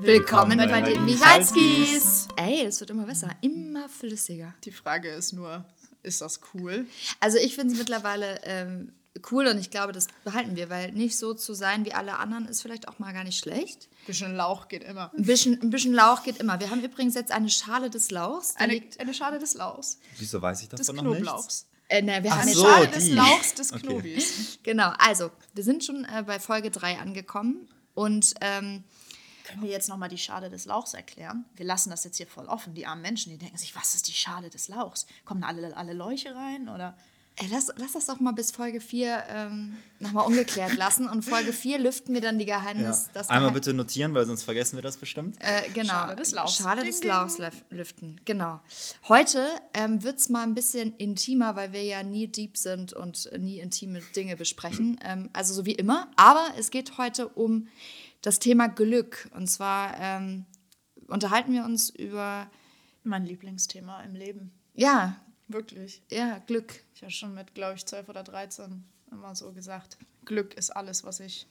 Willkommen bei den Michalskis. Ey, es wird immer besser, immer flüssiger. Die Frage ist nur, ist das cool? Also ich finde es mittlerweile ähm, cool und ich glaube, das behalten wir, weil nicht so zu sein wie alle anderen ist vielleicht auch mal gar nicht schlecht. Ein bisschen Lauch geht immer. Ein bisschen, ein bisschen Lauch geht immer. Wir haben übrigens jetzt eine Schale des Lauchs. Eine, liegt, eine Schale des Lauchs. Wieso weiß ich Des davon noch nichts? Knoblauchs. äh, ne, wir Ach haben Eine so, Schale des die. Lauchs des Okay. Knobis. Genau, also wir sind schon äh, bei Folge 3 angekommen und ähm, Können wir jetzt nochmal die Schale des Lauchs erklären? Wir lassen das jetzt hier voll offen. Die armen Menschen, die denken sich, was ist die Schale des Lauchs? Kommen da alle, alle Läuche rein? Oder? Ey, lass, lass das doch mal bis Folge 4 ähm, nochmal ungeklärt lassen. Und Folge 4 lüften wir dann die Ja. Geheimnis. das Einmal Geheim- bitte notieren, weil sonst vergessen wir das bestimmt. Äh, genau. Schale des Lauchs. Schale des. Lauchs lüf- lüften, genau. Heute ähm, wird es mal ein bisschen intimer, weil wir ja nie deep sind und nie intime Dinge besprechen. Ähm, also so wie immer. Aber es geht heute um das Thema Glück. Und zwar ähm, unterhalten wir uns über, Mein Lieblingsthema im Leben. ja, Wirklich. ja, Glück. Ich habe schon mit, glaube ich, 12 oder 13 immer so gesagt, Glück ist alles, was ich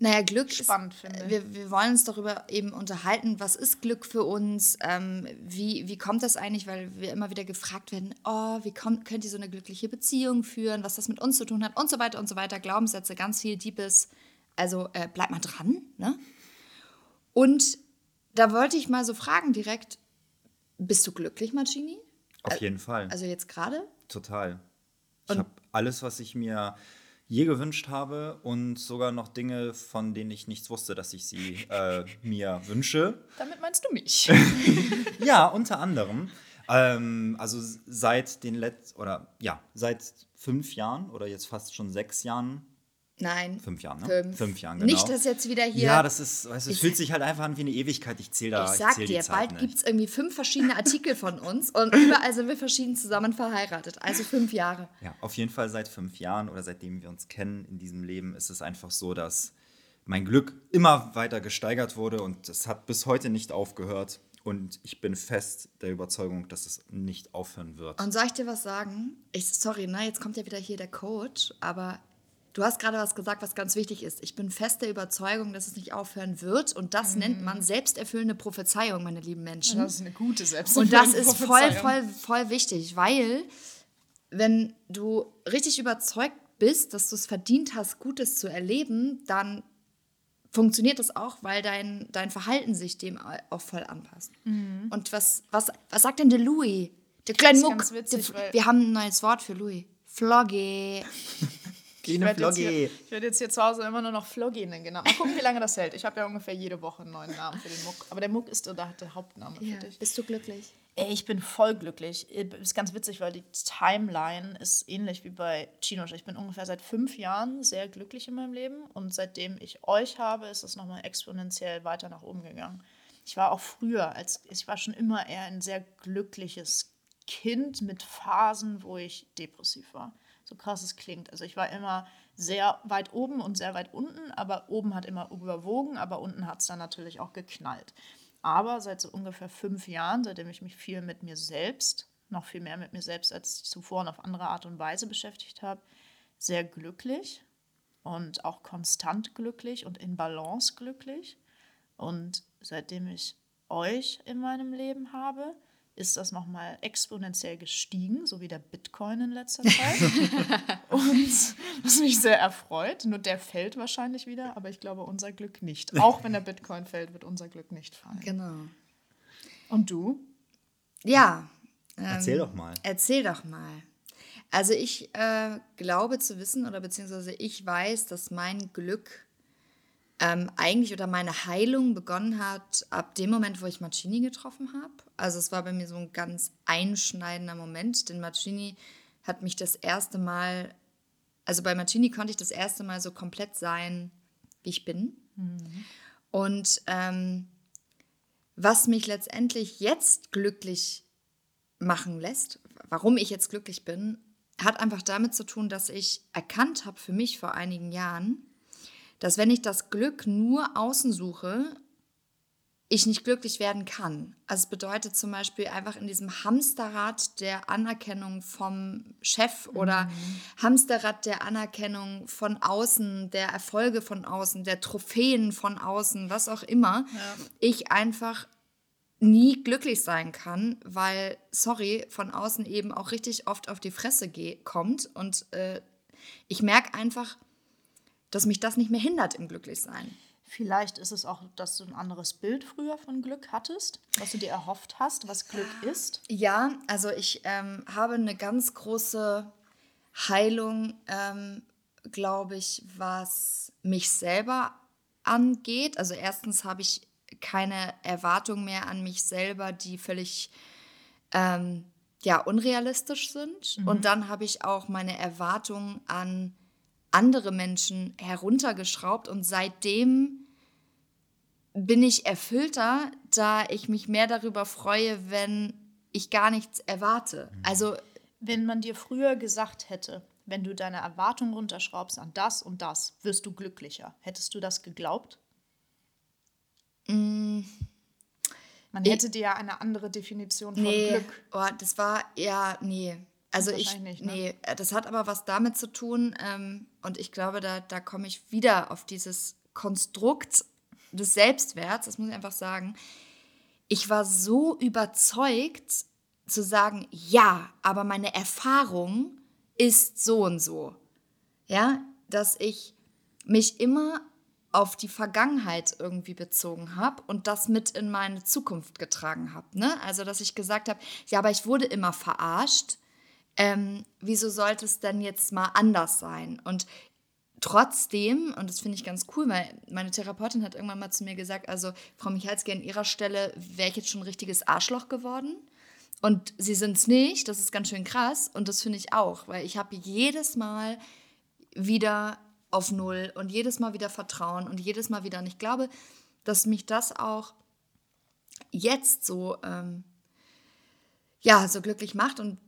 Naja, Glück Spannend ist, finde. Wir, wir wollen uns darüber eben unterhalten, was ist Glück für uns, ähm, wie, wie kommt das eigentlich, weil wir immer wieder gefragt werden, oh, wie kommt, könnt ihr so eine glückliche Beziehung führen, was das mit uns zu tun hat und so weiter und so weiter, Glaubenssätze, ganz viel Deepes, also äh, bleibt mal dran, ne? Und da wollte ich mal so fragen direkt, bist du glücklich, Marcini? Auf jeden Fall. Also jetzt gerade? Total. Ich habe alles, was ich mir je gewünscht habe und sogar noch Dinge, von denen ich nichts wusste, dass ich sie äh, mir wünsche. Damit meinst du mich? Ja, unter anderem. Ähm, also seit den letzten, oder ja, seit fünf Jahren oder jetzt fast schon sechs Jahren. Nein. Fünf Jahren, ne? Fünf. Fünf Jahren, genau. Nicht, dass jetzt wieder hier. Ja, das ist, weißt du, es Ich- fühlt sich halt einfach an wie eine Ewigkeit. Ich zähle da, Ich ich sag zähl dir, Zeit bald gibt es irgendwie fünf verschiedene Artikel von uns und überall sind wir verschieden zusammen verheiratet. Also fünf Jahre. Ja, auf jeden Fall seit fünf Jahren oder seitdem wir uns kennen in diesem Leben ist es einfach so, dass mein Glück immer weiter gesteigert wurde und es hat bis heute nicht aufgehört. Und ich bin fest der Überzeugung, dass es nicht aufhören wird. Und soll ich dir was sagen? Ich, sorry, ne, jetzt kommt ja wieder hier der Coach, aber du hast gerade was gesagt, was ganz wichtig ist. Ich bin fest der Überzeugung, dass es nicht aufhören wird und das nennt man selbsterfüllende Prophezeiung, meine lieben Menschen. Das ist eine gute Selbst. Und das ist voll, voll, voll wichtig, weil wenn du richtig überzeugt bist, dass du es verdient hast, Gutes zu erleben, dann funktioniert das auch, weil dein, dein Verhalten sich dem auch voll anpasst. Und was, was, was sagt denn der Louis? Der kleine Mhm. Muck. witzig, der, wir haben ein neues Wort für Louis. Floggy. Ich werde jetzt, hier- ich werd jetzt hier zu Hause immer nur noch Floggy nennen. Genau. Mal gucken, wie lange das hält. Ich habe ja ungefähr jede Woche einen neuen Namen für den Muck. Aber der Muck ist der, der Hauptname Ja. für dich. Bist du glücklich? Ey, ich bin voll glücklich. Ist ganz witzig, weil die Timeline ist ähnlich wie bei Chino. Ich bin ungefähr seit fünf Jahren sehr glücklich in meinem Leben und seitdem ich euch habe, ist es nochmal exponentiell weiter nach oben gegangen. Ich war auch früher, als ich war schon immer eher ein sehr glückliches Kind mit Phasen, wo ich depressiv war. So krass es klingt. Also ich war immer sehr weit oben und sehr weit unten, aber oben hat immer überwogen, aber unten hat es dann natürlich auch geknallt. Aber seit so ungefähr fünf Jahren, seitdem ich mich viel mit mir selbst, noch viel mehr mit mir selbst als zuvor und auf andere Art und Weise beschäftigt habe, sehr glücklich und auch konstant glücklich und in Balance glücklich. Und seitdem ich euch in meinem Leben habe, ist das nochmal exponentiell gestiegen, so wie der Bitcoin in letzter Zeit. und was mich sehr erfreut. Nur der fällt wahrscheinlich wieder, aber ich glaube unser Glück nicht. Auch wenn der Bitcoin fällt, wird unser Glück nicht fallen. Genau. Und du? Ja. Erzähl doch mal. Erzähl doch mal. Also ich äh, glaube zu wissen oder beziehungsweise ich weiß, dass mein Glück ähm, eigentlich oder meine Heilung begonnen hat ab dem Moment, wo ich Marcini getroffen habe. Also es war bei mir so ein ganz einschneidender Moment, denn Marcini hat mich das erste Mal, also bei Marcini konnte ich das erste Mal so komplett sein, wie ich bin. Und ähm, was mich letztendlich jetzt glücklich machen lässt, warum ich jetzt glücklich bin, hat einfach damit zu tun, dass ich erkannt habe für mich vor einigen Jahren, dass wenn ich das Glück nur außen suche, ich nicht glücklich werden kann. Also es bedeutet zum Beispiel einfach in diesem Hamsterrad der Anerkennung vom Chef oder Hamsterrad der Anerkennung von außen, der Erfolge von außen, der Trophäen von außen, was auch immer, ich einfach nie glücklich sein kann, weil, sorry, von außen eben auch richtig oft auf die Fresse kommt und äh, ich merke einfach, dass mich das nicht mehr hindert im Glücklichsein. Vielleicht ist es auch, dass du ein anderes Bild früher von Glück hattest, was du dir erhofft hast, was Glück ist. Ja, also ich ähm, habe eine ganz große Heilung, ähm, glaube ich, was mich selber angeht. Also erstens habe ich keine Erwartung mehr an mich selber, die völlig ähm, ja, unrealistisch sind. Und dann habe ich auch meine Erwartungen an andere Menschen heruntergeschraubt und seitdem bin ich erfüllter, da ich mich mehr darüber freue, wenn ich gar nichts erwarte. Also Wenn man dir früher gesagt hätte, wenn du deine Erwartungen runterschraubst an das und das, wirst du glücklicher. Hättest du das geglaubt? Man hätte dir ja eine andere Definition von nee, Glück. oh, das war ja nee. Also ich nicht, ne? nee, äh, das hat aber was damit zu tun ähm, und ich glaube, da da komme ich wieder auf dieses Konstrukt des Selbstwerts. Das muss ich einfach sagen. Ich war so überzeugt zu sagen, ja, aber meine Erfahrung ist so und so. Ja, dass ich mich immer auf die Vergangenheit irgendwie bezogen habe und das mit in meine Zukunft getragen habe. Ne? Also, dass ich gesagt habe, ja, aber ich wurde immer verarscht. Ähm, wieso sollte es denn jetzt mal anders sein? Und trotzdem, und das finde ich ganz cool, weil meine Therapeutin hat irgendwann mal zu mir gesagt, also Frau Michalski, an ihrer Stelle wäre ich jetzt schon ein richtiges Arschloch geworden. Und sie sind es nicht, das ist ganz schön krass. Und das finde ich auch, weil ich habe jedes Mal wieder auf Null und jedes Mal wieder Vertrauen und jedes Mal wieder. Und ich glaube, dass mich das auch jetzt so, ähm, ja, so glücklich macht. Und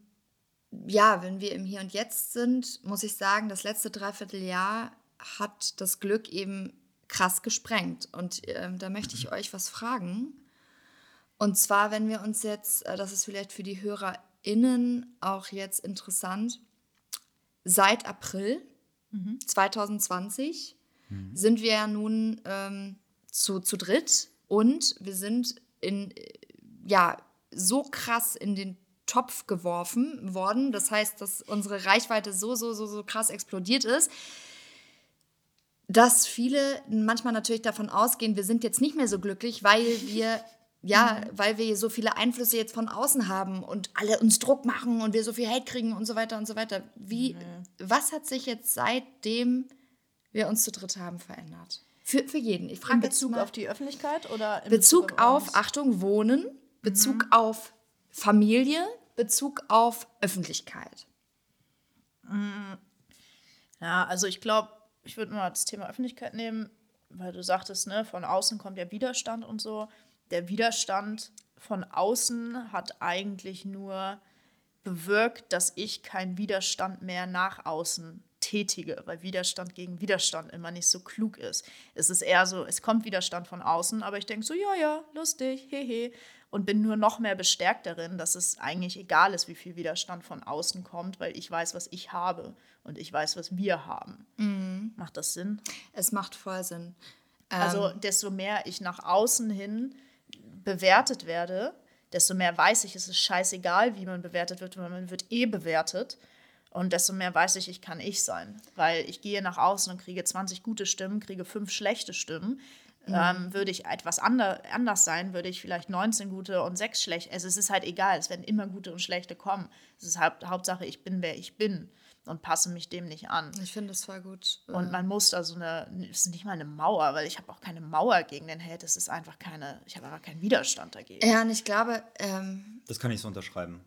ja, wenn wir im Hier und Jetzt sind, muss ich sagen, das letzte Dreivierteljahr hat das Glück eben krass gesprengt. Und ähm, da möchte ich euch was fragen. Und zwar, wenn wir uns jetzt, äh, das ist vielleicht für die HörerInnen auch jetzt interessant, seit April 2020 sind wir ja nun ähm, zu, zu dritt und wir sind in, äh, ja, so krass in den Topf geworfen worden. Das heißt, dass unsere Reichweite so, so, so, so krass explodiert ist, dass viele manchmal natürlich davon ausgehen, wir sind jetzt nicht mehr so glücklich, weil wir ja, weil wir so viele Einflüsse jetzt von außen haben und alle uns Druck machen und wir so viel Hate kriegen und so weiter und so weiter. Wie, was hat sich jetzt seitdem wir uns zu dritt haben verändert? Für, für jeden. Ich In frage Bezug mal, auf die Öffentlichkeit oder in Bezug auf, uns? Achtung, Wohnen, Bezug auf Familie, Bezug auf Öffentlichkeit. Ja, also ich glaube, ich würde mal das Thema Öffentlichkeit nehmen, weil du sagtest, ne, von außen kommt der Widerstand und so. Der Widerstand von außen hat eigentlich nur bewirkt, dass ich keinen Widerstand mehr nach außen tätige, weil Widerstand gegen Widerstand immer nicht so klug ist. Es ist eher so, es kommt Widerstand von außen, aber ich denke so, ja, ja, lustig, hehe, und bin nur noch mehr bestärkt darin, dass es eigentlich egal ist, wie viel Widerstand von außen kommt, weil ich weiß, was ich habe und ich weiß, was wir haben. Macht das Sinn? Es macht voll Sinn. Also Ähm. desto mehr ich nach außen hin bewertet werde, desto mehr weiß ich, es ist scheißegal, wie man bewertet wird, weil man wird eh bewertet. Und desto mehr weiß ich, ich kann ich sein. Weil ich gehe nach außen und kriege 20 gute Stimmen, kriege fünf schlechte Stimmen. Ähm, würde ich etwas ander, anders sein, würde ich vielleicht 19 gute und sechs schlechte. Also es ist halt egal, es werden immer gute und schlechte kommen. Es ist Haupt, Hauptsache, ich bin, wer ich bin und passe mich dem nicht an. Ich finde das voll gut. Und man muss da so eine, es ist nicht mal eine Mauer, weil ich habe auch keine Mauer gegen den Hate, es ist einfach keine, ich habe einfach keinen Widerstand dagegen. ja, und ich glaube, ähm, Das kann ich so unterschreiben.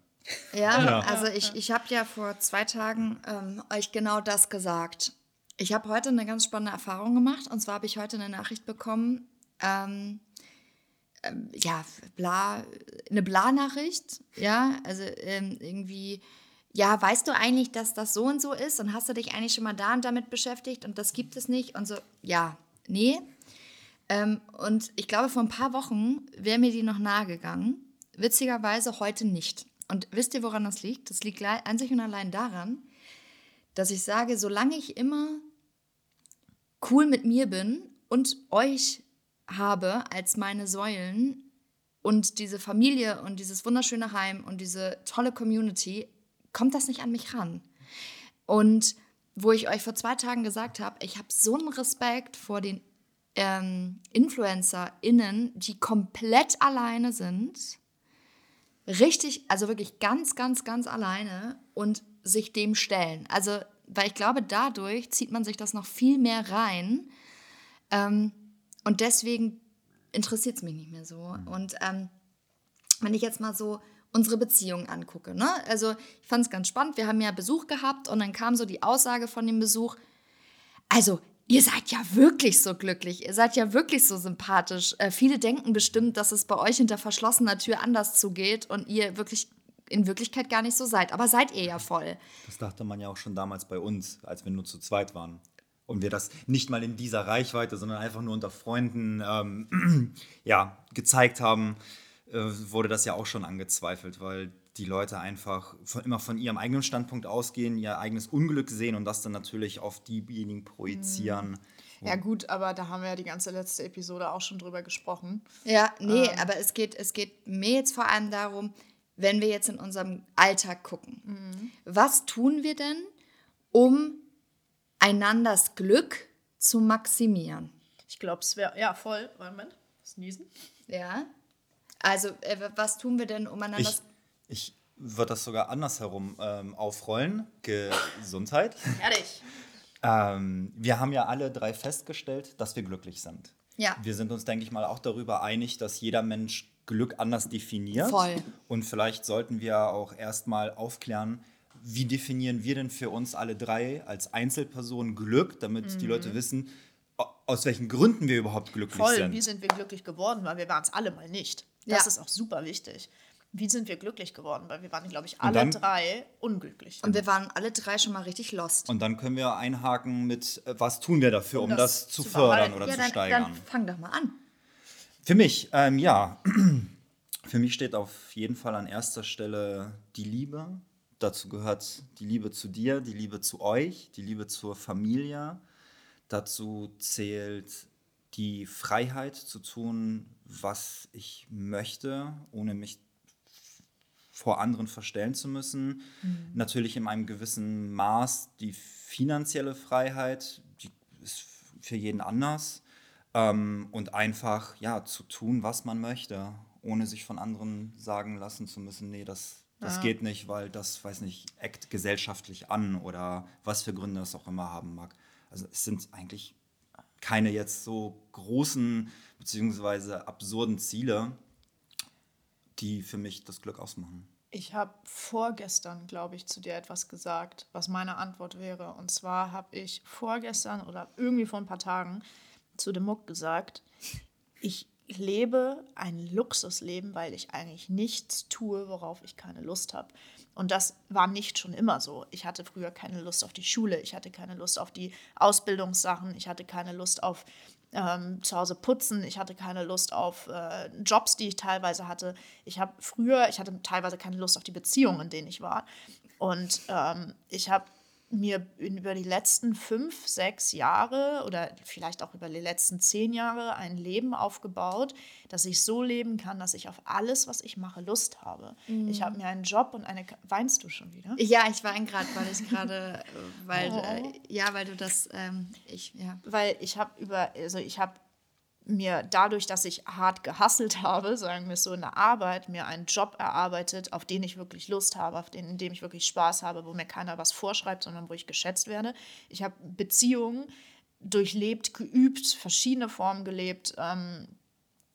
Ja, Ja. also ich, ich habe ja vor zwei Tagen ähm, euch genau das gesagt. Ich habe heute eine ganz spannende Erfahrung gemacht. Und zwar habe ich heute eine Nachricht bekommen, ähm, ähm, ja, bla, eine Bla-Nachricht, ja, also ähm, irgendwie, ja, weißt du eigentlich, dass das so und so ist und hast du dich eigentlich schon mal da und damit beschäftigt und das gibt es nicht und so, ja, nee. Ähm, und ich glaube, vor ein paar Wochen wäre mir die noch nahegegangen. Witzigerweise heute nicht. Und wisst ihr, woran das liegt? Das liegt einzig und allein daran, dass ich sage, solange ich immer cool mit mir bin und euch habe als meine Säulen und diese Familie und dieses wunderschöne Heim und diese tolle Community, kommt das nicht an mich ran. Und wo ich euch vor zwei Tagen gesagt habe, ich habe so einen Respekt vor den ähm, InfluencerInnen, die komplett alleine sind, richtig, also wirklich ganz, ganz, ganz alleine und sich dem stellen. Also, weil ich glaube, dadurch zieht man sich das noch viel mehr rein. Ähm, und deswegen interessiert es mich nicht mehr so. Mhm. Und ähm, wenn ich jetzt mal so unsere Beziehung angucke, ne? also ich fand es ganz spannend, wir haben ja Besuch gehabt und dann kam so die Aussage von dem Besuch, also ihr seid ja wirklich so glücklich, ihr seid ja wirklich so sympathisch. Äh, viele denken bestimmt, dass es bei euch hinter verschlossener Tür anders zugeht und ihr wirklich in Wirklichkeit gar nicht so seid. Aber seid ihr ja voll. Das dachte man ja auch schon damals bei uns, als wir nur zu zweit waren. Und wir das nicht mal in dieser Reichweite, sondern einfach nur unter Freunden ähm, ja, gezeigt haben, äh, wurde das ja auch schon angezweifelt, weil die Leute einfach von, immer von ihrem eigenen Standpunkt ausgehen, ihr eigenes Unglück sehen und das dann natürlich auf diejenigen projizieren. Mhm. Ja gut, aber da haben wir ja die ganze letzte Episode auch schon drüber gesprochen. Ja, nee, ähm. aber es geht, es geht mir jetzt vor allem darum, wenn wir jetzt in unserem Alltag gucken, mhm. was tun wir denn, um einanders Glück zu maximieren? Ich glaube, es wäre, ja voll, Moment, sneezen. Ja, also äh, was tun wir denn, um einander... Ich ich würde das sogar andersherum ähm, aufrollen. Gesundheit. Fertig. ähm, wir haben ja alle drei festgestellt, dass wir glücklich sind. Ja. Wir sind uns, denke ich mal, auch darüber einig, dass jeder Mensch Glück anders definiert. Voll. Und vielleicht sollten wir auch erstmal aufklären, wie definieren wir denn für uns alle drei als Einzelpersonen Glück, damit mhm. die Leute wissen, aus welchen Gründen wir überhaupt glücklich Voll. sind. Voll, wie sind wir glücklich geworden, weil wir waren es alle mal nicht. Das ja. ist auch super wichtig wie sind wir glücklich geworden? Weil wir waren, glaube ich, alle dann, drei unglücklich. Und wir waren alle drei schon mal richtig lost. Und dann können wir einhaken mit, äh, was tun wir dafür, um, um das, das, zu fördern oder ja, zu dann, steigern? Dann fang doch mal an. Für mich, ähm, ja, für mich steht auf jeden Fall an erster Stelle die Liebe. Dazu gehört die Liebe zu dir, die Liebe zu euch, die Liebe zur Familie. Dazu zählt die Freiheit zu tun, was ich möchte, ohne mich vor anderen verstellen zu müssen. Mhm. Natürlich in einem gewissen Maß die finanzielle Freiheit, die ist für jeden anders. Ähm, und einfach ja, zu tun, was man möchte, ohne sich von anderen sagen lassen zu müssen, nee, das, das ja. geht nicht, weil das, weiß nicht, eckt gesellschaftlich an oder was für Gründe das auch immer haben mag. Also es sind eigentlich keine jetzt so großen beziehungsweise absurden Ziele, die für mich das Glück ausmachen. Ich habe vorgestern, glaube ich, zu dir etwas gesagt, was meine Antwort wäre. Und zwar habe ich vorgestern oder irgendwie vor ein paar Tagen zu dem Muck gesagt, ich lebe ein Luxusleben, weil ich eigentlich nichts tue, worauf ich keine Lust habe. Und das war nicht schon immer so. Ich hatte früher keine Lust auf die Schule, ich hatte keine Lust auf die Ausbildungssachen, ich hatte keine Lust auf ähm, zu Hause putzen. Ich hatte keine Lust auf äh, Jobs, die ich teilweise hatte. Ich habe früher, ich hatte teilweise keine Lust auf die Beziehungen, in denen ich war. Und ähm, ich habe mir über die letzten fünf, sechs Jahre oder vielleicht auch über die letzten zehn Jahre ein Leben aufgebaut, dass ich so leben kann, dass ich auf alles, was ich mache, Lust habe. Mhm. Ich habe mir einen Job und eine. Weinst du schon wieder? Ja, ich weine gerade, weil ich gerade, weil oh. äh, ja, weil du das, ähm, ich ja. Weil ich habe über, also ich habe mir dadurch, dass ich hart gehasselt habe, sagen wir so in der Arbeit, mir einen Job erarbeitet, auf den ich wirklich Lust habe, auf den, in dem ich wirklich Spaß habe, wo mir keiner was vorschreibt, sondern wo ich geschätzt werde. Ich habe Beziehungen durchlebt, geübt, verschiedene Formen gelebt. Ähm,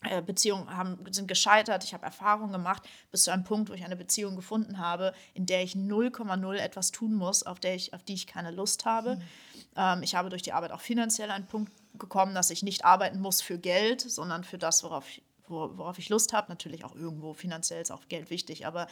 äh, Beziehungen haben, sind gescheitert, ich habe Erfahrungen gemacht, bis zu einem Punkt, wo ich eine Beziehung gefunden habe, in der ich 0,0 etwas tun muss, auf, der ich, auf die ich keine Lust habe. Mhm. Ähm, ich habe durch die Arbeit auch finanziell einen Punkt gekommen, dass ich nicht arbeiten muss für Geld, sondern für das, worauf ich, worauf ich Lust habe. Natürlich auch irgendwo finanziell ist auch Geld wichtig, aber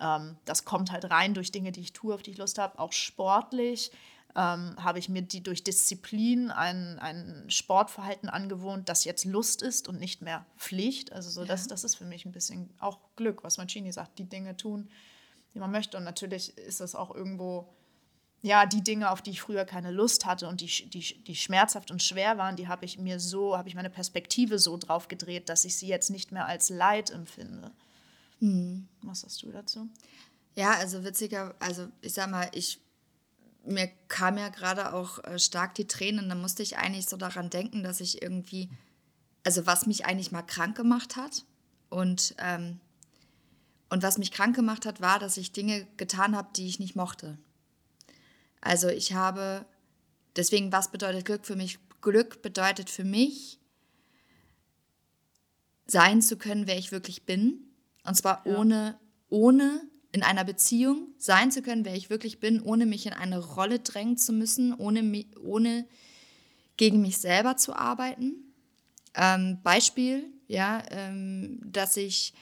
ähm, das kommt halt rein durch Dinge, die ich tue, auf die ich Lust habe. Auch sportlich ähm, habe ich mir die durch Disziplin ein, ein Sportverhalten angewohnt, das jetzt Lust ist und nicht mehr Pflicht. Also so, ja. das, das ist für mich ein bisschen auch Glück, was Mancini sagt, die Dinge tun, die man möchte. Und natürlich ist das auch irgendwo, ja, die Dinge, auf die ich früher keine Lust hatte und die, die, die schmerzhaft und schwer waren, die habe ich mir so, habe ich meine Perspektive so drauf gedreht, dass ich sie jetzt nicht mehr als Leid empfinde. Hm. Was sagst du dazu? Ja, also witziger, also ich sag mal, ich mir kam ja gerade auch äh, stark die Tränen, da musste ich eigentlich so daran denken, dass ich irgendwie, also was mich eigentlich mal krank gemacht hat und, ähm, und was mich krank gemacht hat, war, dass ich Dinge getan habe, die ich nicht mochte. Also ich habe, deswegen, was bedeutet Glück für mich? Glück bedeutet für mich, sein zu können, wer ich wirklich bin. Und zwar ja. ohne, ohne in einer Beziehung sein zu können, wer ich wirklich bin, ohne mich in eine Rolle drängen zu müssen, ohne, ohne gegen mich selber zu arbeiten. Ähm, Beispiel, ja, ähm, dass ich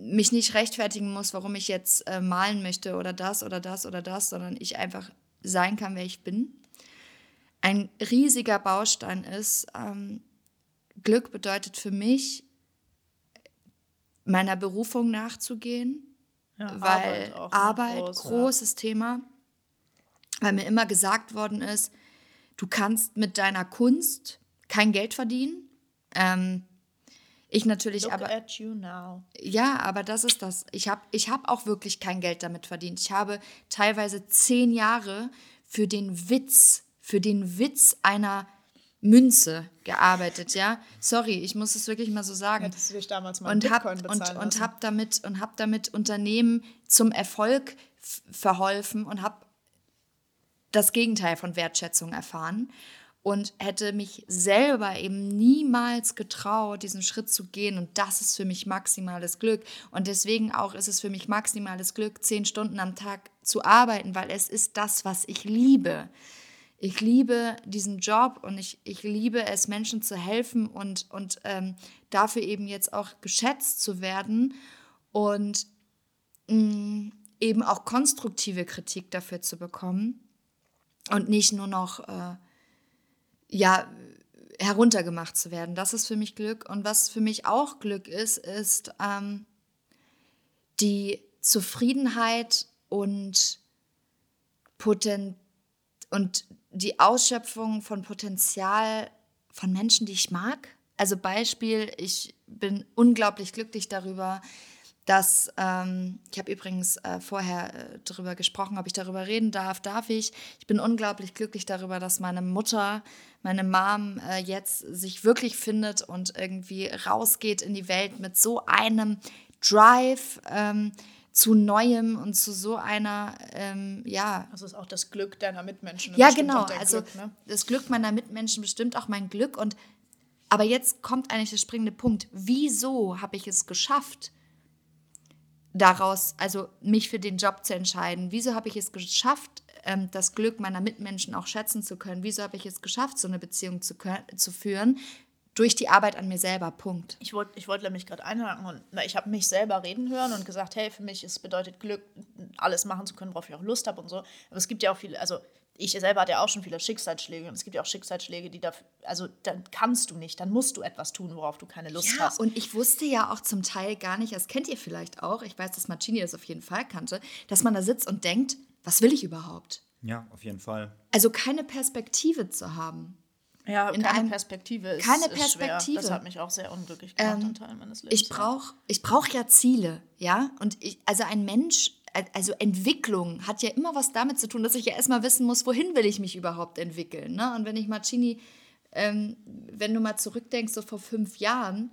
mich nicht rechtfertigen muss, warum ich jetzt äh, malen möchte oder das oder das oder das, sondern ich einfach sein kann, wer ich bin. Ein riesiger Baustein ist, ähm, Glück bedeutet für mich, meiner Berufung nachzugehen, ja, weil Arbeit, Arbeit groß, großes ja. Thema, weil mir immer gesagt worden ist, du kannst mit deiner Kunst kein Geld verdienen. Ähm, ich natürlich Look aber. At you now. Ja, aber das ist das. Ich habe ich hab auch wirklich kein Geld damit verdient. Ich habe teilweise zehn Jahre für den Witz, für den Witz einer Münze gearbeitet, ja. Sorry, ich muss es wirklich mal so sagen. Hättest du dich damals mal und hab, und, und hab damit und habe damit Unternehmen zum Erfolg verholfen und habe das Gegenteil von Wertschätzung erfahren und hätte mich selber eben niemals getraut, diesen Schritt zu gehen. Und das ist für mich maximales Glück. Und deswegen auch ist es für mich maximales Glück, zehn Stunden am Tag zu arbeiten, weil es ist das, was ich liebe ich liebe diesen Job und ich, ich liebe es, Menschen zu helfen und, und ähm, dafür eben jetzt auch geschätzt zu werden und mh, mm, eben auch konstruktive Kritik dafür zu bekommen und nicht nur noch äh, ja heruntergemacht zu werden. Das ist für mich Glück und was für mich auch Glück ist, ist ähm, die Zufriedenheit und Poten und die Ausschöpfung von Potenzial von Menschen, die ich mag. Also Beispiel, ich bin unglaublich glücklich darüber, dass, ähm, ich habe übrigens äh, vorher äh, darüber gesprochen, ob ich darüber reden darf, darf ich. Ich bin unglaublich glücklich darüber, dass meine Mutter, meine Mom äh, jetzt sich wirklich findet und irgendwie rausgeht in die Welt mit so einem Drive. Ähm, zu Neuem und zu so einer, ähm, ja. Also ist auch das Glück deiner Mitmenschen. Ja, genau. Also Glück, ne? das Glück meiner Mitmenschen bestimmt auch mein Glück. Und aber jetzt kommt eigentlich der springende Punkt. Wieso habe ich es geschafft, daraus, also mich für den Job zu entscheiden? Wieso habe ich es geschafft, ähm, das Glück meiner Mitmenschen auch schätzen zu können? Wieso habe ich es geschafft, so eine Beziehung zu, zu führen? durch die Arbeit an mir selber. Punkt. Ich wollte ich wollt nämlich gerade einhaken und na, ich habe mich selber reden hören und gesagt, hey, für mich es bedeutet Glück, alles machen zu können, worauf ich auch Lust habe und so. Aber es gibt ja auch viele, also ich selber hatte ja auch schon viele Schicksalsschläge und es gibt ja auch Schicksalsschläge, die da, also dann kannst du nicht, dann musst du etwas tun, worauf du keine Lust ja, hast. Und ich wusste ja auch zum Teil gar nicht, das kennt ihr vielleicht auch, ich weiß, dass Marcini das auf jeden Fall kannte, dass man da sitzt und denkt, was will ich überhaupt? Ja, auf jeden Fall. Also keine Perspektive zu haben. Ja, in keine einem, Perspektive ist, keine Perspektive. Ist schwer. Das hat mich auch sehr unglücklich gemacht ähm, in Teilen meines Lebens. Ich brauche ich brauch ja Ziele, ja. Und ich, also ein Mensch, also Entwicklung hat ja immer was damit zu tun, dass ich ja erstmal wissen muss, wohin will ich mich überhaupt entwickeln. Ne? Und wenn ich Marcini, ähm, wenn du mal zurückdenkst, so vor fünf Jahren,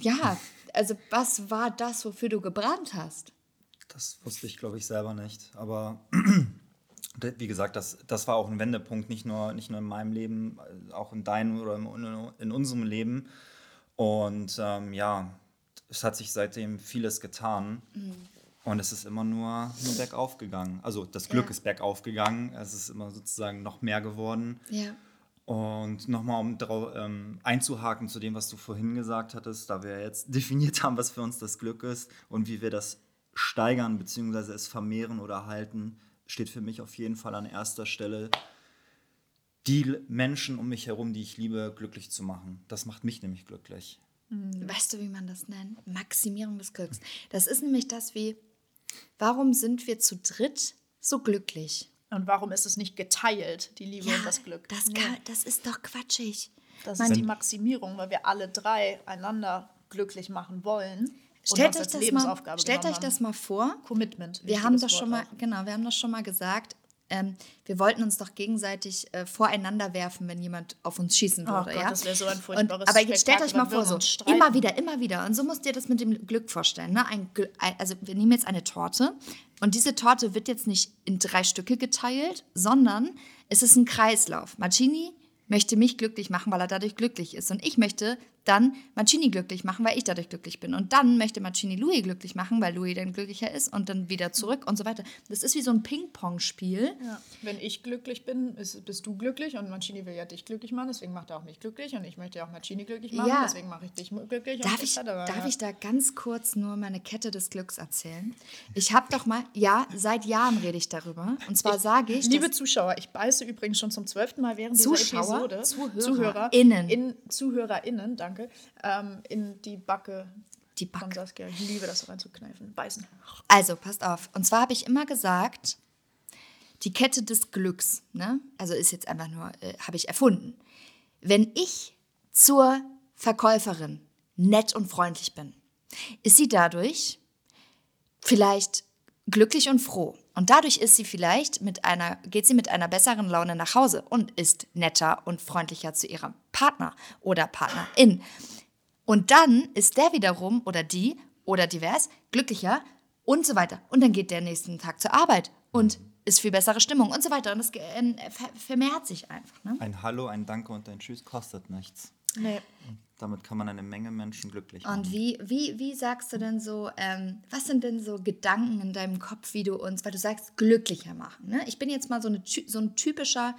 ja, also was war das, wofür du gebrannt hast? Das wusste ich, glaube ich, selber nicht. Aber wie gesagt, das, das war auch ein Wendepunkt, nicht nur, nicht nur in meinem Leben, äh, auch in deinem oder in, in unserem Leben. Und ähm, ja, es hat sich seitdem vieles getan. Mhm. Und es ist immer nur, nur bergauf gegangen. Also das Glück ja. ist bergauf gegangen. Es ist immer sozusagen noch mehr geworden. Ja. Und nochmal, um ähm, einzuhaken zu dem, was du vorhin gesagt hattest, da wir jetzt definiert haben, was für uns das Glück ist und wie wir das steigern bzw. es vermehren oder halten, steht für mich auf jeden Fall an erster Stelle, die Menschen um mich herum, die ich liebe, glücklich zu machen. Das macht mich nämlich glücklich. Weißt du, wie man das nennt? Maximierung des Glücks. Das ist nämlich das wie, warum sind wir zu dritt so glücklich? Und warum ist es nicht geteilt, die Liebe und das Glück? Das, kann, das ist doch quatschig. Das Man- ist die Maximierung, weil wir alle drei einander glücklich machen wollen. Stellt euch, das mal, stellt euch das mal vor. Commitment. Wir haben das schon mal, auch. genau, wir haben das schon mal gesagt. Ähm, wir wollten uns doch gegenseitig äh, voreinander werfen, wenn jemand auf uns schießen Oh würde. Gott, ja? das wäre so ein Und, aber jetzt stellt euch mal vor, so immer wieder, immer wieder. Und so musst ihr das mit dem Glück vorstellen. Ne? Ein- also wir nehmen jetzt eine Torte und diese Torte wird jetzt nicht in drei Stücke geteilt, sondern es ist ein Kreislauf. Marcini möchte mich glücklich machen, weil er dadurch glücklich ist. Und ich möchte dann Marcini glücklich machen, weil ich dadurch glücklich bin. Und dann möchte Marcini Louis glücklich machen, weil Louis dann glücklicher ist und dann wieder zurück und so weiter. Das ist wie so ein Ping-Pong-Spiel. Ja. Wenn ich glücklich bin, ist, bist du glücklich und Mancini will ja dich glücklich machen, deswegen macht er auch mich glücklich und ich möchte ja auch Mancini glücklich machen, Ja. deswegen mache ich dich glücklich. Darf ich, darf ja. ich da ganz kurz nur meine Kette des Glücks erzählen? Ich habe doch mal, ja, seit Jahren rede ich darüber. Und zwar sage ich, Liebe Zuschauer, ich beiße übrigens schon zum zwölften Mal während Zuschauer? dieser Episode ZuhörerInnen. in ZuhörerInnen, danke, ähm, in die Backe Die von Backe. Saskia. Ich liebe das reinzukneifen, beißen. Also, passt auf. Und zwar habe ich immer gesagt, die Kette des Glücks, ne? Also ist jetzt einfach nur, äh, habe ich erfunden. Wenn ich zur Verkäuferin nett und freundlich bin, ist sie dadurch vielleicht glücklich und froh. Und dadurch ist sie vielleicht mit einer, geht sie mit einer besseren Laune nach Hause und ist netter und freundlicher zu ihrem Partner oder Partnerin. Und dann ist der wiederum oder die oder divers glücklicher und so weiter. Und dann geht der nächsten Tag zur Arbeit und ist viel bessere Stimmung und so weiter. Und das ver vermehrt sich einfach. Ne? Ein Hallo, ein Danke und ein Tschüss kostet nichts. Nee. Damit kann man eine Menge Menschen glücklich machen. Und wie, wie, wie sagst du denn so, ähm, was sind denn so Gedanken in deinem Kopf, wie du uns, weil du sagst, glücklicher machen? Ne? Ich bin jetzt mal so, eine, so, ein typischer,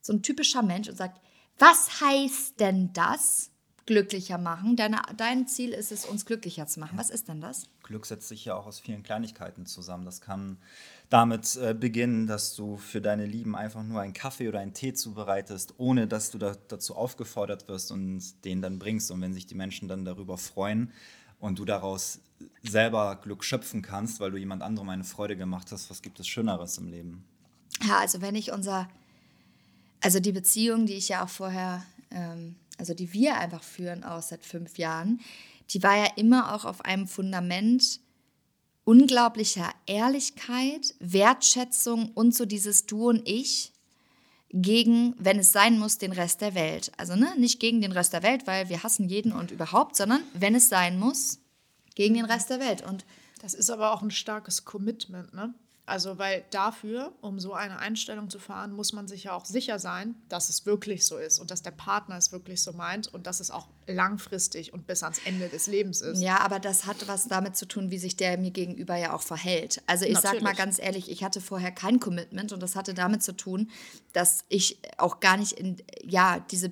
so ein typischer Mensch und sagt, was heißt denn das, glücklicher machen? Deine, dein Ziel ist es, uns glücklicher zu machen. Was ist denn das? Glück setzt sich ja auch aus vielen Kleinigkeiten zusammen. Das kann damit äh, beginnen, dass du für deine Lieben einfach nur einen Kaffee oder einen Tee zubereitest, ohne dass du da, dazu aufgefordert wirst und den dann bringst. Und wenn sich die Menschen dann darüber freuen und du daraus selber Glück schöpfen kannst, weil du jemand anderem eine Freude gemacht hast, was gibt es Schöneres im Leben? Ja, also wenn ich unser, also die Beziehung, die ich ja auch vorher, ähm, also die wir einfach führen, auch seit fünf Jahren, die war ja immer auch auf einem Fundament unglaublicher Ehrlichkeit, Wertschätzung und so dieses Du und Ich gegen, wenn es sein muss, den Rest der Welt. Also ne, nicht gegen den Rest der Welt, weil wir hassen jeden und überhaupt, sondern wenn es sein muss, gegen den Rest der Welt. Und Das ist aber auch ein starkes Commitment, ne? Also, weil dafür, um so eine Einstellung zu fahren, muss man sich ja auch sicher sein, dass es wirklich so ist und dass der Partner es wirklich so meint und dass es auch langfristig und bis ans Ende des Lebens ist. Ja, aber das hat was damit zu tun, wie sich der mir gegenüber ja auch verhält. Also ich sag mal Natürlich. ganz ehrlich, ich hatte vorher kein Commitment und das hatte damit zu tun, dass ich auch gar nicht in, ja, diese,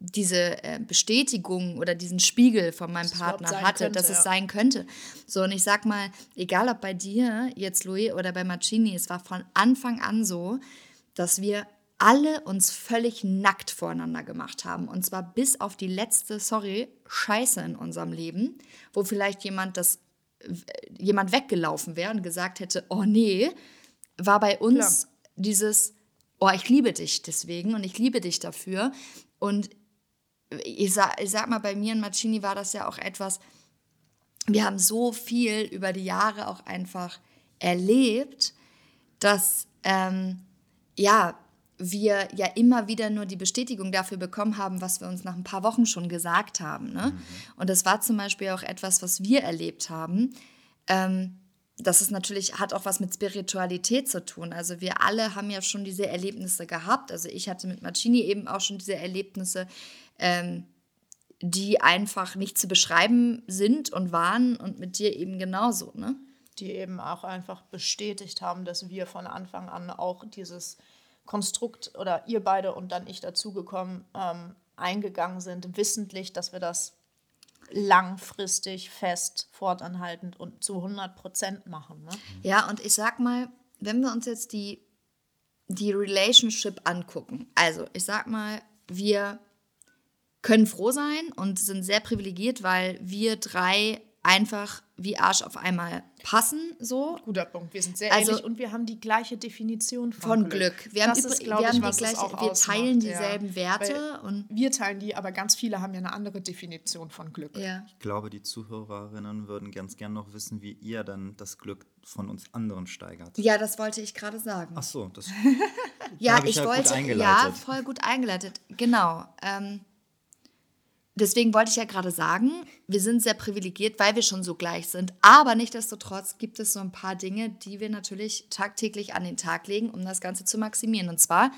diese äh, Bestätigung oder diesen Spiegel von meinem überhaupt Partner hatte, könnte, dass es ja. sein könnte. So, und ich sag mal, egal ob bei dir, jetzt Louis, oder bei Marcini, es war von Anfang an so, dass wir alle uns völlig nackt voreinander gemacht haben. Und zwar bis auf die letzte, sorry, Scheiße in unserem Leben, wo vielleicht jemand das jemand weggelaufen wäre und gesagt hätte, oh nee, war bei uns Klar. dieses, oh, ich liebe dich deswegen und ich liebe dich dafür. Und ich sag, ich sag mal, bei mir und Marcini war das ja auch etwas, wir haben so viel über die Jahre auch einfach erlebt, dass ähm, ja, wir ja immer wieder nur die Bestätigung dafür bekommen haben, was wir uns nach ein paar Wochen schon gesagt haben. Ne? Und das war zum Beispiel auch etwas, was wir erlebt haben. Ähm, das ist natürlich, hat auch was mit Spiritualität zu tun. Also wir alle haben ja schon diese Erlebnisse gehabt. Also ich hatte mit Marcini eben auch schon diese Erlebnisse, ähm, die einfach nicht zu beschreiben sind und waren und mit dir eben genauso, ne? die eben auch einfach bestätigt haben, dass wir von Anfang an auch dieses Konstrukt oder ihr beide und dann ich dazugekommen ähm, eingegangen sind, wissentlich, dass wir das langfristig, fest, fortanhaltend und zu 100 Prozent machen. Ne? Ja, und ich sag mal, wenn wir uns jetzt die, die Relationship angucken, also ich sag mal, wir können froh sein und sind sehr privilegiert, weil wir drei einfach wie Arsch auf einmal passen, so. Guter Punkt. Wir sind sehr Also- ähnlich und wir haben die gleiche Definition von, Von Glück. Wir haben, das übr- ist, glaub wir ich, haben die was es gleiche, auch wir ausmacht, teilen ja. dieselben Werte Weil und wir teilen die, aber ganz viele haben ja eine andere Definition von Glück. ja. Ich glaube, die Zuhörerinnen würden ganz gern noch wissen, wie ihr dann das Glück von uns anderen steigert. Ja, das wollte ich gerade sagen. Ach so, das Ja, ich ich, ja gut wollte, ja, voll gut eingeleitet. Genau. Ähm, deswegen wollte ich ja gerade sagen, wir sind sehr privilegiert, weil wir schon so gleich sind. Aber nichtsdestotrotz gibt es so ein paar Dinge, die wir natürlich tagtäglich an den Tag legen, um das Ganze zu maximieren. Und zwar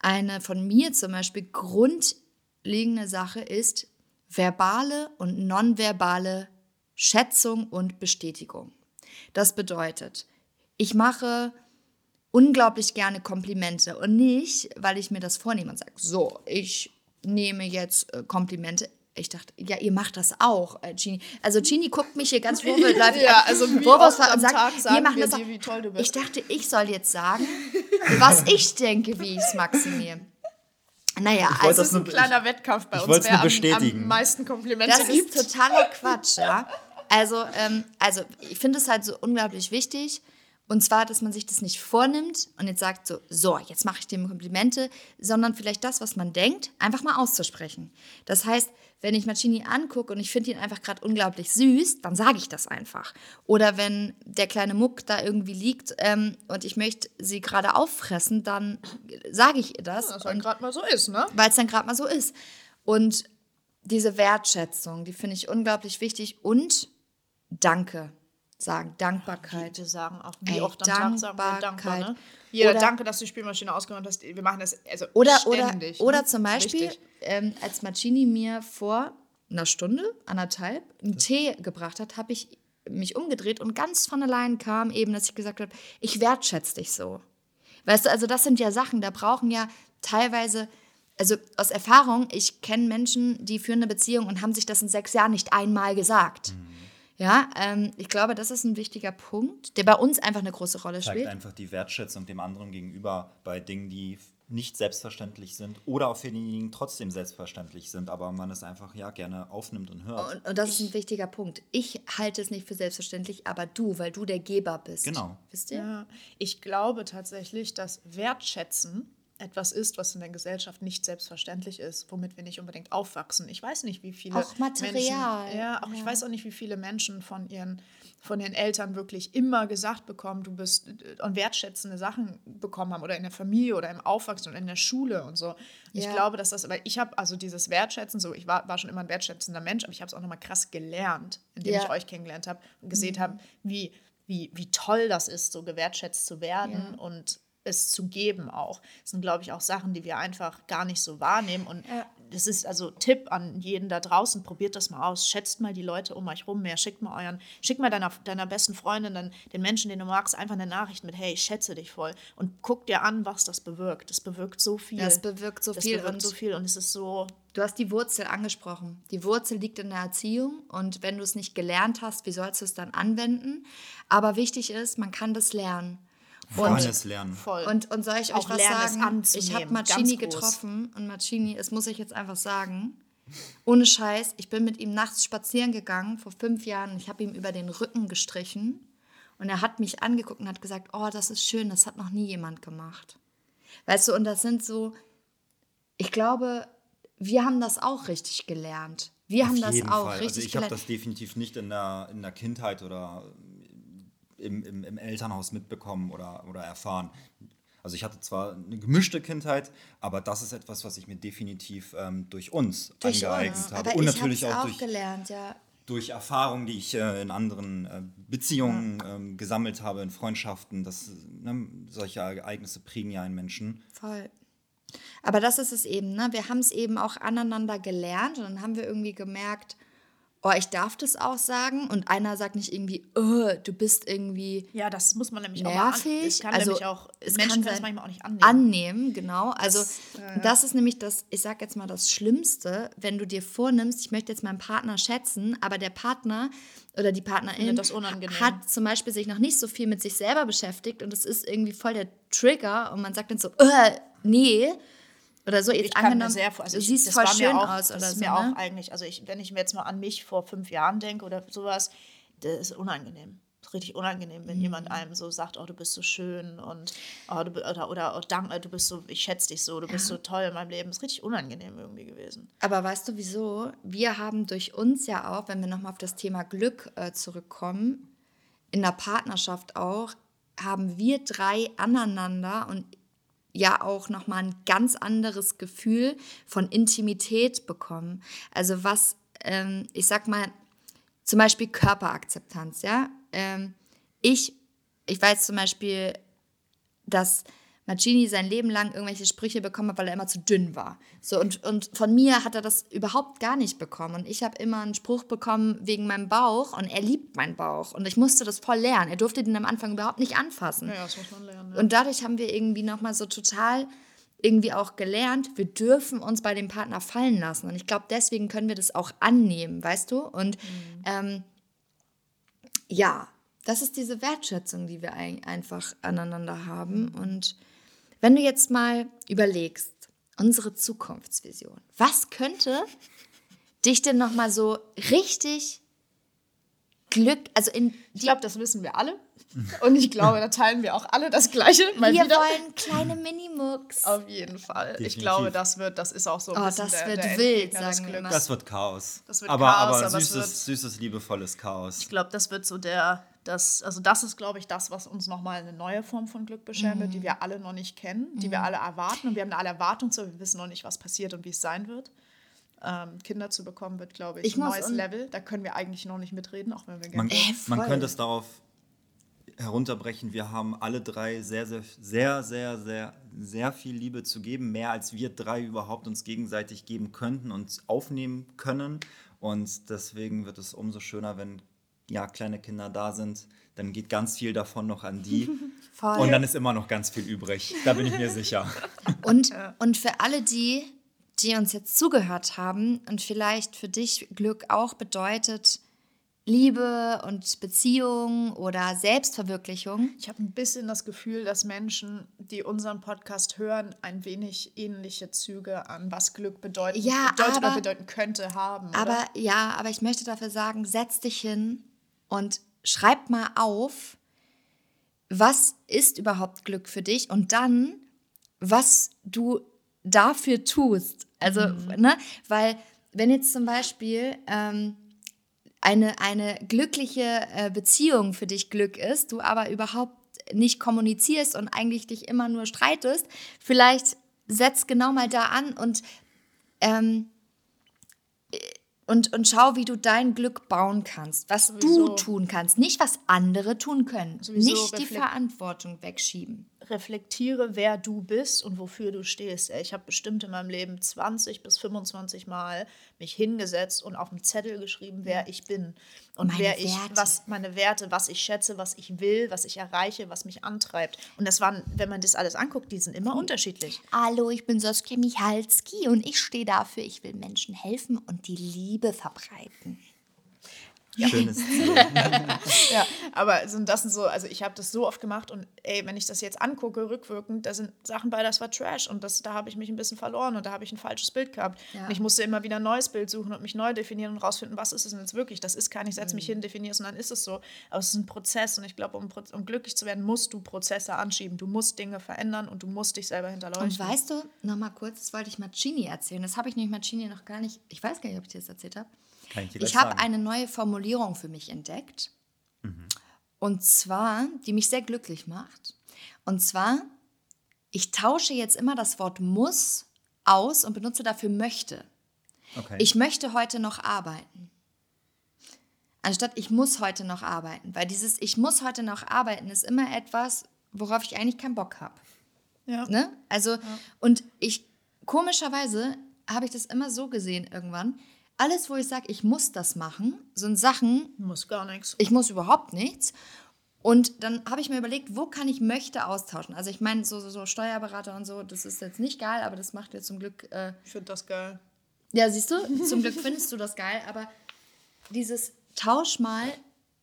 eine von mir zum Beispiel grundlegende Sache ist verbale und nonverbale Schätzung und Bestätigung. Das bedeutet, ich mache unglaublich gerne Komplimente und nicht, weil ich mir das vornehme und sage, so, ich nehme jetzt äh, Komplimente. Ich dachte, ja, ihr macht das auch, äh, Gini. Also Gini guckt mich hier ganz vorwurfsläufig Ja, an, also wie oft am und sagt, Tag sagen wir machen wir das dir, auch. wie toll du bist. Ich dachte, ich soll jetzt sagen, was ich denke, wie ich es maximiere. Naja, wollte also das Das ist ein nur- kleiner Wettkampf bei ich uns, wer nur am, bestätigen. am meisten Komplimente Das gibt. ist totaler Quatsch, ja. Also, ähm, also ich finde es halt so unglaublich wichtig. Und zwar, dass man sich das nicht vornimmt und jetzt sagt so, so, jetzt mache ich dem Komplimente, sondern vielleicht das, was man denkt, einfach mal auszusprechen. Das heißt, wenn ich Macini angucke und ich finde ihn einfach gerade unglaublich süß, dann sage ich das einfach. Oder wenn der kleine Muck da irgendwie liegt ähm, und ich möchte sie gerade auffressen, dann sage ich ihr das. Was und halt gerade mal so ist, ne? weil es dann gerade mal so ist. Und diese Wertschätzung, die finde ich unglaublich wichtig und Danke sagen, Dankbarkeit. Wir sagen auch, wie Ey, oft am Tag sagen wir dankbar, ne? Jeder, Oder- danke, dass du die Spielmaschine ausgeräumt hast. Wir machen das also Oder, oder, ständig. oder ne? zum Beispiel, ähm, als Macini mir vor einer Stunde, anderthalb, einen Tee gebracht hat, habe ich mich umgedreht und ganz von allein kam eben, dass ich gesagt habe, ich wertschätze dich so. Weißt du, also das sind ja Sachen, da brauchen ja teilweise, also aus Erfahrung, ich kenne Menschen, die führen eine Beziehung und haben sich das in sechs Jahren nicht einmal gesagt. Ja, ähm, ich glaube, das ist ein wichtiger Punkt, der bei uns einfach eine große Rolle zeigt spielt. einfach die Wertschätzung dem anderen gegenüber bei Dingen, die nicht selbstverständlich sind oder auch für diejenigen trotzdem selbstverständlich sind, aber man es einfach ja gerne aufnimmt und hört. Und, und das ist ein wichtiger Punkt. Ich halte es nicht für selbstverständlich, aber du, weil du der Geber bist. Genau. Wisst ihr? Ja, ich glaube tatsächlich, dass Wertschätzen etwas ist, was in der Gesellschaft nicht selbstverständlich ist, womit wir nicht unbedingt aufwachsen. Ich weiß nicht, wie viele Auch Material, Menschen, ja, auch ich ja. weiß auch nicht, wie viele Menschen von ihren von ihren Eltern wirklich immer gesagt bekommen, du bist äh, und wertschätzende Sachen bekommen haben oder in der Familie oder im Aufwachsen und in der Schule und so. Ich Ja. glaube, dass das, weil ich habe also dieses Wertschätzen, so ich war, war schon immer ein wertschätzender Mensch, aber ich habe es auch nochmal krass gelernt, indem Ja. Mhm. ich euch kennengelernt habe und gesehen habe, wie, wie, wie toll das ist, so gewertschätzt zu werden und es zu geben auch. Das sind, glaube ich, auch Sachen, die wir einfach gar nicht so wahrnehmen. Und das ist also Tipp an jeden da draußen, probiert das mal aus. Schätzt mal die Leute um euch rum mehr. Schickt mal euren, schickt mal deiner, deiner besten Freundin, dann den Menschen, den du magst, einfach eine Nachricht mit, hey, ich schätze dich voll. Und guck dir an, was das bewirkt. Das bewirkt so viel. Das bewirkt so das viel bewirkt und- so viel. Und es ist so, Du hast die Wurzel angesprochen. Die Wurzel liegt in der Erziehung und wenn du es nicht gelernt hast, wie sollst du es dann anwenden? Aber wichtig ist, man kann das lernen. Man Und, kann es lernen. voll. und, und soll ich Auch euch was lernen, sagen? Ich habe groß. getroffen und Macini, es muss ich jetzt einfach sagen, ohne Scheiß, ich bin mit ihm nachts spazieren gegangen vor fünf Jahren. Ich habe ihm über den Rücken gestrichen und er hat mich angeguckt und hat gesagt, oh, das ist schön, das hat noch nie jemand gemacht. Weißt du, und das sind so, ich glaube, wir haben das auch richtig gelernt. Wir haben Auf das jeden auch Fall. richtig Also ich habe gelernt. das definitiv nicht in der, in der Kindheit oder im, im, im Elternhaus mitbekommen oder, oder erfahren. Also ich hatte zwar eine gemischte Kindheit, aber das ist etwas, was ich mir definitiv ähm, durch uns Durch angeeignet uns. habe. Aber Und ich natürlich auch auch durch, gelernt, ja. durch Erfahrungen, die ich äh, in anderen äh, Beziehungen ähm, gesammelt habe, in Freundschaften. Das, ne, solche Ereignisse prägen ja einen Menschen. Voll. Aber das ist es eben, ne? Wir haben es eben auch aneinander gelernt und dann haben wir irgendwie gemerkt, oh, ich darf das auch sagen und einer sagt nicht irgendwie, oh, du bist irgendwie Ja, das muss man nämlich auch mal an, nervig. es kann also nämlich auch, es Menschen kann es sein- manchmal auch nicht annehmen. annehmen, genau. Also Das, äh, das ist nämlich das, ich sag jetzt mal das Schlimmste, wenn du dir vornimmst, ich möchte jetzt meinen Partner schätzen, aber der Partner oder die Partnerin das hat zum Beispiel sich noch nicht so viel mit sich selber beschäftigt und es ist irgendwie voll der Trigger und man sagt dann so, äh, nee. Oder so, jetzt ich kann mir angenommen, sehr also du ich, siehst das voll schön mir auch, aus das oder ist so. mir auch ne? eigentlich, also ich, wenn ich mir jetzt mal an mich vor fünf Jahren denke oder sowas, das ist unangenehm. Das ist richtig unangenehm, wenn Mhm. jemand einem so sagt, oh, du bist so schön und oh, du, oder, oder oh, danke, du bist so, ich schätze dich so, du bist so toll in meinem Leben. Das ist richtig unangenehm irgendwie gewesen. Aber weißt du wieso? Wir haben durch uns ja auch, wenn wir nochmal auf das Thema Glück äh, zurückkommen, in der Partnerschaft auch, haben wir drei aneinander und ja auch nochmal ein ganz anderes Gefühl von Intimität bekommen. Also was, ähm, ich sag mal, zum Beispiel Körperakzeptanz, ja. Ähm, ich, ich weiß zum Beispiel, dass Mancini sein Leben lang irgendwelche Sprüche bekommen hat, weil er immer zu dünn war. So, und, und von mir hat er das überhaupt gar nicht bekommen. Und ich habe immer einen Spruch bekommen wegen meinem Bauch und er liebt meinen Bauch. Und ich musste das voll lernen. Er durfte den am Anfang überhaupt nicht anfassen. Ja, das muss man lernen. Und dadurch haben wir irgendwie nochmal so total irgendwie auch gelernt, wir dürfen uns bei dem Partner fallen lassen. Und ich glaube, deswegen können wir das auch annehmen, weißt du? Und ähm, ja, das ist diese Wertschätzung, die wir ein, einfach aneinander haben. Und wenn du jetzt mal überlegst, unsere Zukunftsvision, was könnte dich denn nochmal so richtig Glück, also in Ich glaube, das wissen wir alle. Und ich glaube, da teilen wir auch alle das Gleiche. Mal wir wieder. wollen kleine Minimux. Auf jeden Fall. Ich Definitiv. glaube, das wird, das ist auch so ein Oh, bisschen das der, wird der wild, sagen wir immer. Das wird Chaos. Das wird aber, Chaos, aber, aber es süßes, wird- süßes, liebevolles Chaos. Ich glaube, das wird so der, das, also das ist, glaube ich, das, was uns nochmal eine neue Form von Glück bescheren wird, die wir alle noch nicht kennen, die wir alle erwarten und wir haben alle Erwartungen zu, wir wissen noch nicht, was passiert und wie es sein wird. Ähm, Kinder zu bekommen wird, glaube ich, Ich ein neues Level. Da können wir eigentlich noch nicht mitreden, auch wenn wir Man, gerne. Ey, man voll. könnte es darauf herunterbrechen, wir haben alle drei sehr, sehr, sehr, sehr, sehr, sehr viel Liebe zu geben, mehr als wir drei überhaupt uns gegenseitig geben könnten und aufnehmen können. Und deswegen wird es umso schöner, wenn ja, kleine Kinder da sind. Dann geht ganz viel davon noch an die. Voll. Und dann ist immer noch ganz viel übrig. Da bin ich mir sicher. Und, und für alle die, die uns jetzt zugehört haben und vielleicht für dich Glück auch bedeutet Liebe und Beziehung oder Selbstverwirklichung. Ich habe ein bisschen das Gefühl, dass Menschen, die unseren Podcast hören, ein wenig ähnliche Züge an was Glück bedeutet, Ja, bedeutet oder aber- bedeuten könnte haben. Aber oder? ja, aber ich möchte dafür sagen, setz dich hin und schreib mal auf, was ist überhaupt Glück für dich? Und dann, was du dafür tust. Also, ne, weil wenn jetzt zum Beispiel ähm, eine, eine glückliche äh, Beziehung für dich Glück ist, du aber überhaupt nicht kommunizierst und eigentlich dich immer nur streitest, vielleicht setz genau mal da an und ähm, und, und schau, wie du dein Glück bauen kannst, was Sowieso. du tun kannst, nicht was andere tun können, Sowieso nicht die Verantwortung wegschieben. Reflektiere, wer du bist und wofür du stehst. Ich habe bestimmt in meinem Leben 20 bis 25 Mal mich hingesetzt und auf einen Zettel geschrieben, wer ich bin und Meine wer ich, Werte. was meine Werte, was ich schätze, was ich will, was ich erreiche, was mich antreibt. Und das waren, wenn man das alles anguckt, die sind immer unterschiedlich. Hallo, ich bin Saskia Michalski und ich stehe dafür, ich will Menschen helfen und die Liebe verbreiten. Schönes Ziel. Ja, aber sind das sind so, also ich habe das so oft gemacht und ey, wenn ich das jetzt angucke, rückwirkend, da sind Sachen bei, das war Trash und das, da habe ich mich ein bisschen verloren und da habe ich ein falsches Bild gehabt. Ja. Und ich musste immer wieder ein neues Bild suchen und mich neu definieren und rausfinden, was ist es denn jetzt wirklich? Das ist kein, ich setze mich hin, definiere es und dann ist es so. Aber es ist ein Prozess und ich glaube, um, um glücklich zu werden, musst du Prozesse anschieben. Du musst Dinge verändern und du musst dich selber hinterleuchten. Und weißt du, nochmal kurz, das wollte ich Marcini erzählen. Das habe ich nämlich Marcini noch gar nicht, ich weiß gar nicht, ob ich dir das erzählt habe. Kann ich Ich habe eine neue Formulierung für mich entdeckt. Und zwar, die mich sehr glücklich macht. Und zwar, ich tausche jetzt immer das Wort muss aus und benutze dafür möchte. Okay. Ich möchte heute noch arbeiten. Anstatt ich muss heute noch arbeiten. Weil dieses ich muss heute noch arbeiten ist immer etwas, worauf ich eigentlich keinen Bock habe. ja. Ne? Also, und ich, komischerweise habe ich das immer so gesehen irgendwann. Alles, wo ich sage, ich muss das machen, sind Sachen, Muss gar nichts. ich muss überhaupt nichts. Und dann habe ich mir überlegt, wo kann ich möchte austauschen. Also ich meine, so, so, so Steuerberater und so, das ist jetzt nicht geil, aber das macht jetzt zum Glück äh, Ich finde das geil. ja, siehst du, zum Glück findest du das geil, aber dieses Tausch mal,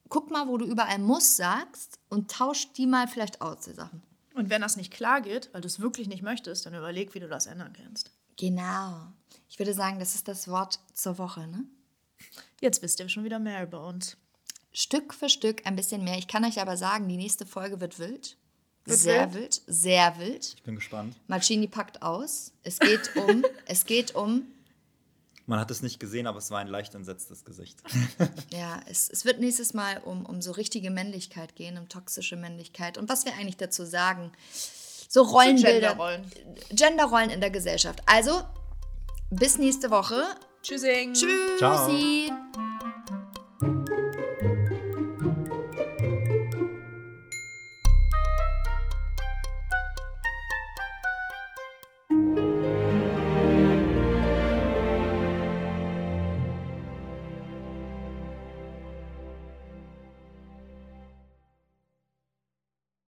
guck mal, wo du überall muss sagst und tausch die mal vielleicht aus, die Sachen. Und wenn das nicht klar geht, weil du es wirklich nicht möchtest, dann überleg, wie du das ändern kannst. Genau. Ich würde sagen, das ist das Wort zur Woche, ne? Jetzt wisst ihr schon wieder mehr über uns. Stück für Stück ein bisschen mehr. Ich kann euch aber sagen, die nächste Folge wird wild. Wird sehr wild? wild, sehr wild. Ich bin gespannt. Marcini packt aus. Es geht um, es geht um, Man hat es nicht gesehen, aber es war ein leicht entsetztes Gesicht. ja, es, es wird nächstes Mal um, um so richtige Männlichkeit gehen, um toxische Männlichkeit und was wir eigentlich dazu sagen. So Rollenbilder. Genderrollen. Genderrollen in der Gesellschaft. Also, bis nächste Woche. Tschüssing. Tschüssi. Ciao.